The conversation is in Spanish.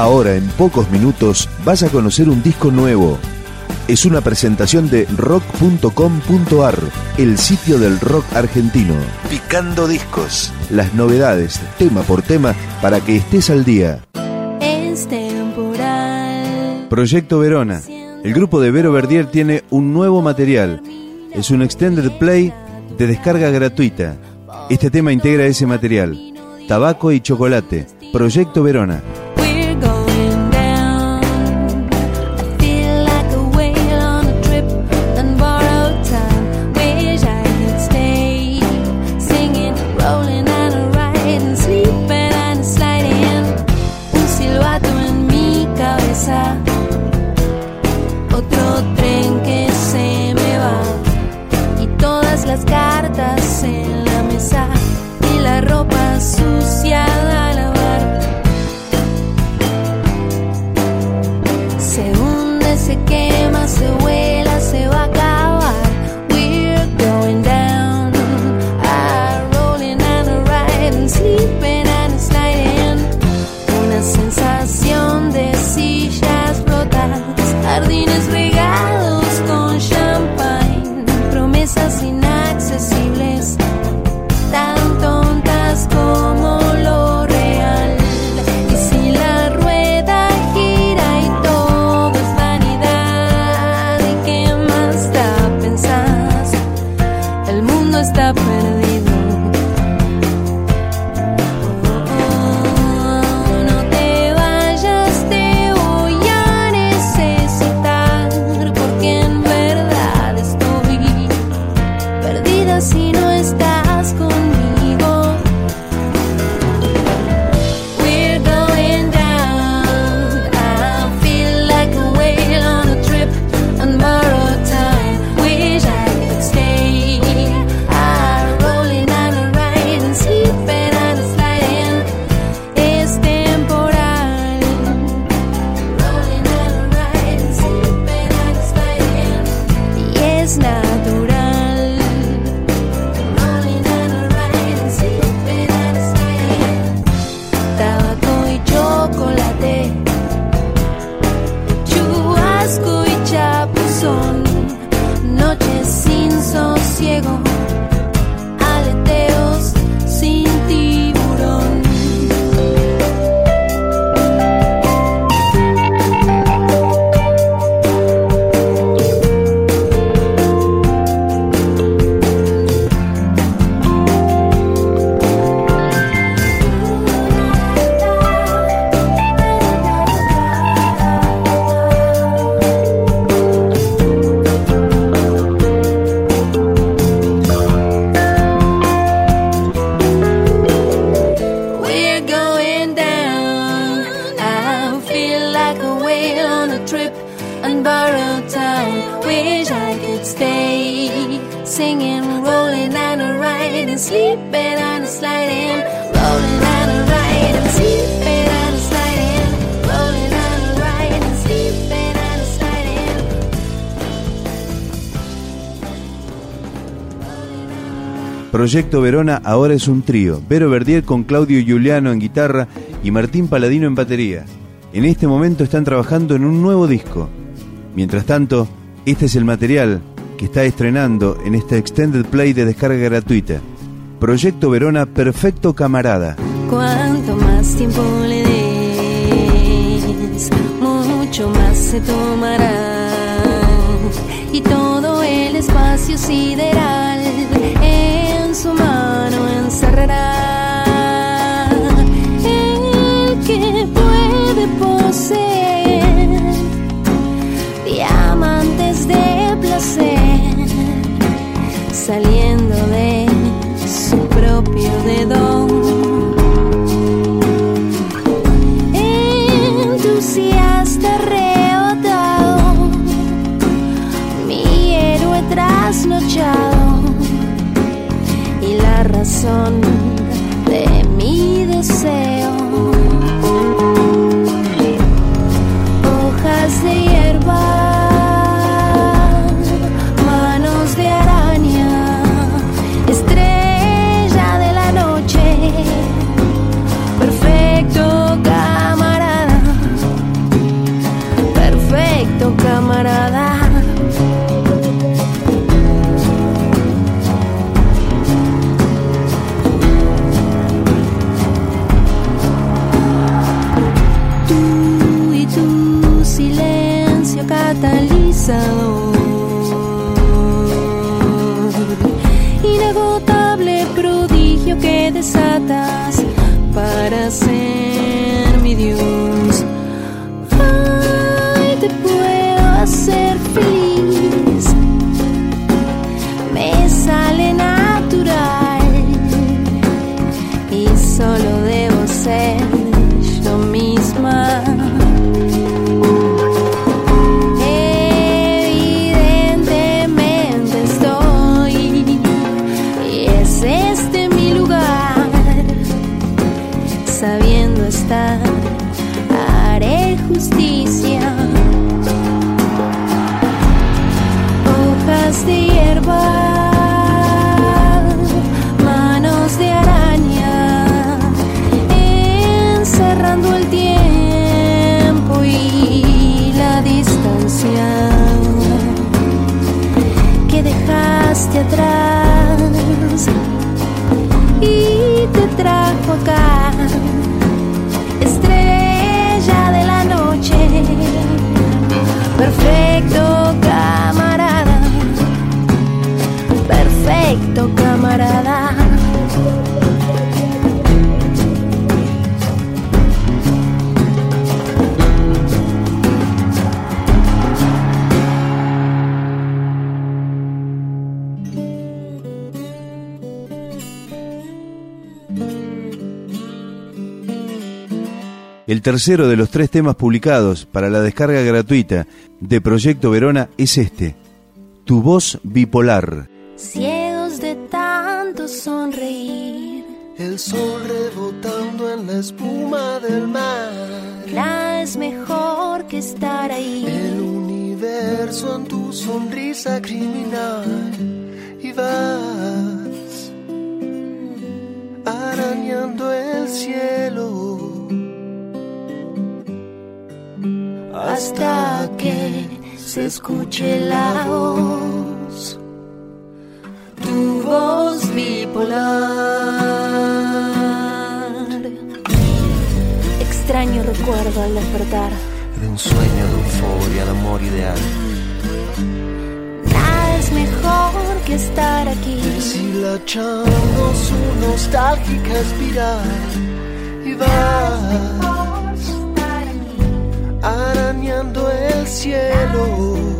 Ahora, en pocos minutos, vas a conocer un disco nuevo. Es una presentación de rock.com.ar, el sitio del rock argentino. Picando discos. Las novedades, tema por tema, para que estés al día. Es temporal. Proyecto Verona. El grupo de Vero Verdier tiene un nuevo material. Es un extended play de descarga gratuita. Este tema integra ese material. Tabaco y chocolate. Proyecto Verona. está. And and and. Proyecto Verona ahora es un trío. Vero Verdier con Claudio Giuliano en guitarra y Martín Paladino en batería. En este momento están trabajando en un nuevo disco. Mientras tanto, este es el material que está estrenando en esta extended play de descarga gratuita. Proyecto Verona Perfecto Camarada. Cuanto más tiempo le des, mucho más se tomará. Y todo el espacio sideral en su mano encerrará. El que puede poseer diamantes de placer saliendo para ser. Te trajo acá, El tercero de los tres temas publicados para la descarga gratuita de Proyecto Verona es este, Tu voz bipolar. Ciegos de tanto sonreír, El sol rebotando en la espuma del mar. nada es mejor que estar ahí. El universo en tu sonrisa criminal. Se escuche la voz, tu voz bipolar. Extraño recuerdo al despertar, De un sueño de euforia, de amor ideal. nada es mejor que estar aquí. Deshilachando su nostálgica espiral. Y vas cielo.